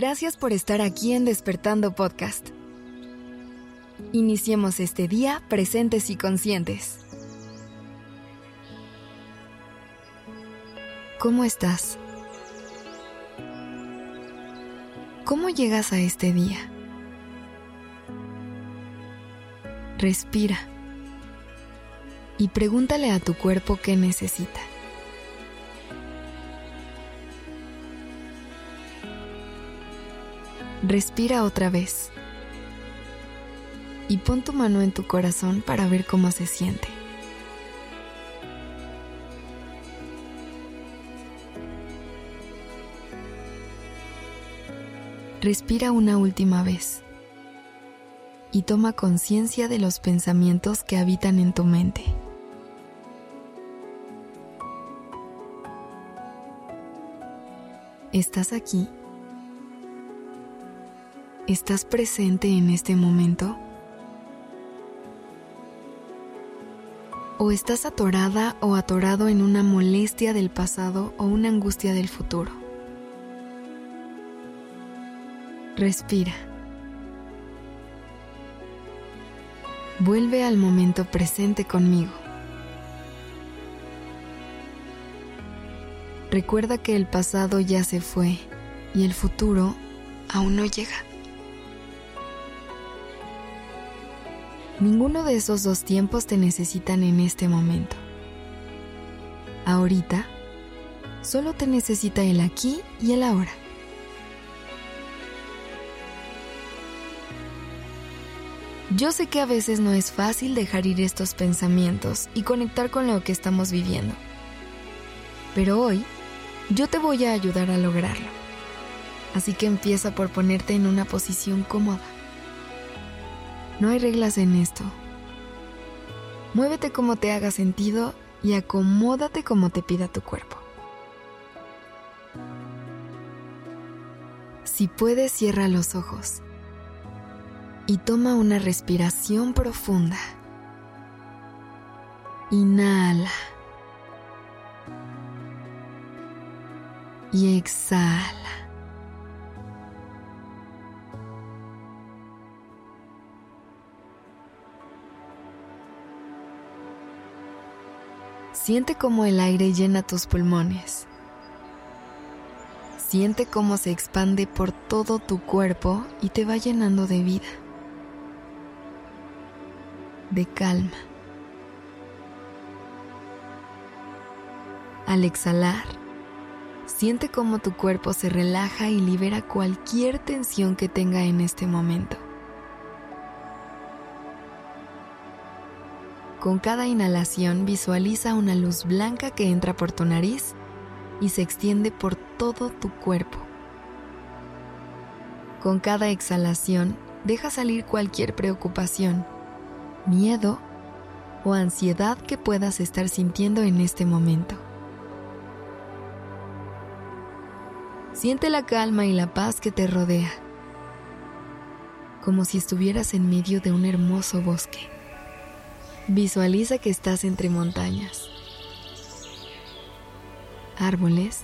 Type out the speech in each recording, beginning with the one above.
Gracias por estar aquí en Despertando Podcast. Iniciemos este día presentes y conscientes. ¿Cómo estás? ¿Cómo llegas a este día? Respira y pregúntale a tu cuerpo qué necesita. Respira otra vez y pon tu mano en tu corazón para ver cómo se siente. Respira una última vez y toma conciencia de los pensamientos que habitan en tu mente. ¿Estás aquí? ¿Estás presente en este momento? ¿O estás atorada o atorado en una molestia del pasado o una angustia del futuro? Respira. Vuelve al momento presente conmigo. Recuerda que el pasado ya se fue y el futuro aún no llega. Ninguno de esos dos tiempos te necesitan en este momento. Ahorita, solo te necesita el aquí y el ahora. Yo sé que a veces no es fácil dejar ir estos pensamientos y conectar con lo que estamos viviendo. Pero hoy, yo te voy a ayudar a lograrlo. Así que empieza por ponerte en una posición cómoda no hay reglas en esto. Muévete como te haga sentido y acomódate como te pida tu cuerpo. Si puedes, cierra los ojos y toma una respiración profunda. Inhala. Y exhala. Siente cómo el aire llena tus pulmones. Siente cómo se expande por todo tu cuerpo y te va llenando de vida, de calma. Al exhalar, siente cómo tu cuerpo se relaja y libera cualquier tensión que tenga en este momento. Con cada inhalación visualiza una luz blanca que entra por tu nariz y se extiende por todo tu cuerpo. Con cada exhalación deja salir cualquier preocupación, miedo o ansiedad que puedas estar sintiendo en este momento. Siente la calma y la paz que te rodea, como si estuvieras en medio de un hermoso bosque. Visualiza que estás entre montañas, árboles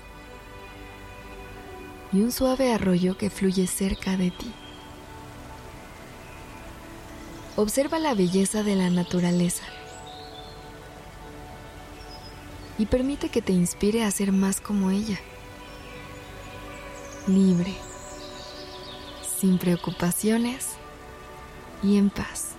y un suave arroyo que fluye cerca de ti. Observa la belleza de la naturaleza y permite que te inspire a ser más como ella, libre, sin preocupaciones y en paz.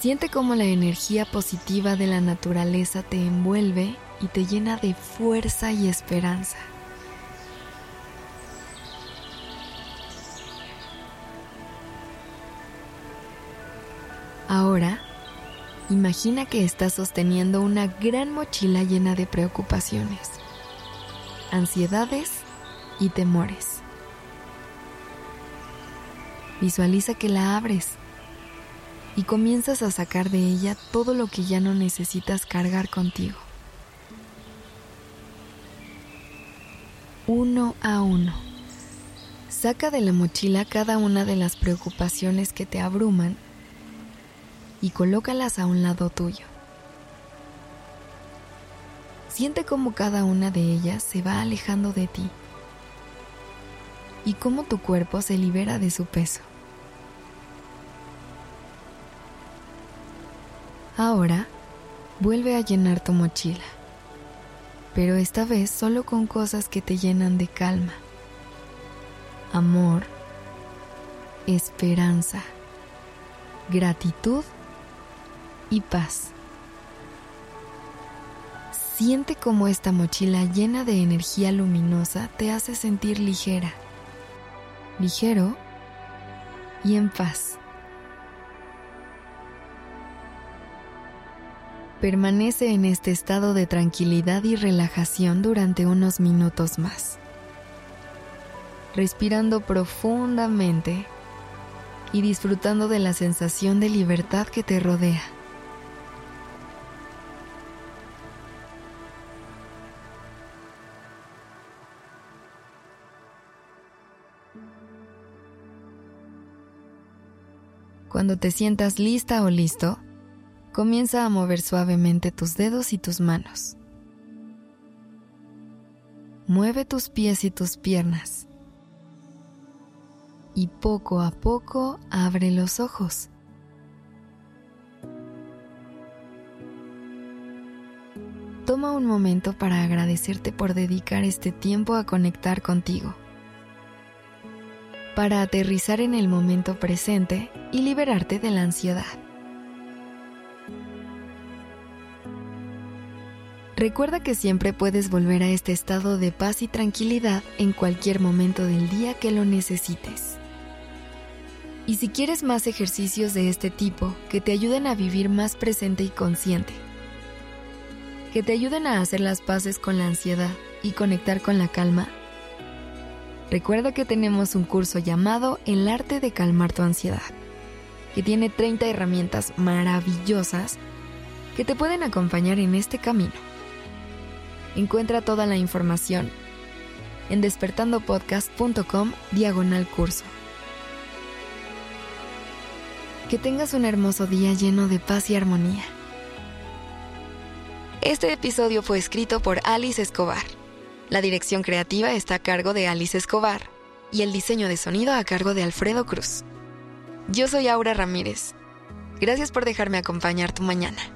Siente cómo la energía positiva de la naturaleza te envuelve y te llena de fuerza y esperanza. Ahora, imagina que estás sosteniendo una gran mochila llena de preocupaciones, ansiedades y temores. Visualiza que la abres y comienzas a sacar de ella todo lo que ya no necesitas cargar contigo. Uno a uno. Saca de la mochila cada una de las preocupaciones que te abruman y colócalas a un lado tuyo. Siente cómo cada una de ellas se va alejando de ti y cómo tu cuerpo se libera de su peso. Ahora, vuelve a llenar tu mochila, pero esta vez solo con cosas que te llenan de calma, amor, esperanza, gratitud y paz. Siente cómo esta mochila llena de energía luminosa te hace sentir ligera, ligero y en paz. Permanece en este estado de tranquilidad y relajación durante unos minutos más, respirando profundamente y disfrutando de la sensación de libertad que te rodea. Cuando te sientas lista o listo, comienza a mover suavemente tus dedos y tus manos. Mueve tus pies y tus piernas. Y poco a poco abre los ojos. Toma un momento para agradecerte por dedicar este tiempo a conectar contigo para aterrizar en el momento presente y liberarte de la ansiedad. Recuerda que siempre puedes volver a este estado de paz y tranquilidad en cualquier momento del día que lo necesites. Y si quieres más ejercicios de este tipo que te ayuden a vivir más presente y consciente, que te ayuden a hacer las paces con la ansiedad y conectar con la calma, Recuerda que tenemos un curso llamado El arte de calmar tu ansiedad, que tiene 30 herramientas maravillosas que te pueden acompañar en este camino. Encuentra toda la información en despertandopodcast.com diagonal curso. Que tengas un hermoso día lleno de paz y armonía. Este episodio fue escrito por Alice Escobar. La dirección creativa está a cargo de Alice Escobar y el diseño de sonido a cargo de Alfredo Cruz. Yo soy Aura Ramírez. Gracias por dejarme acompañar tu mañana.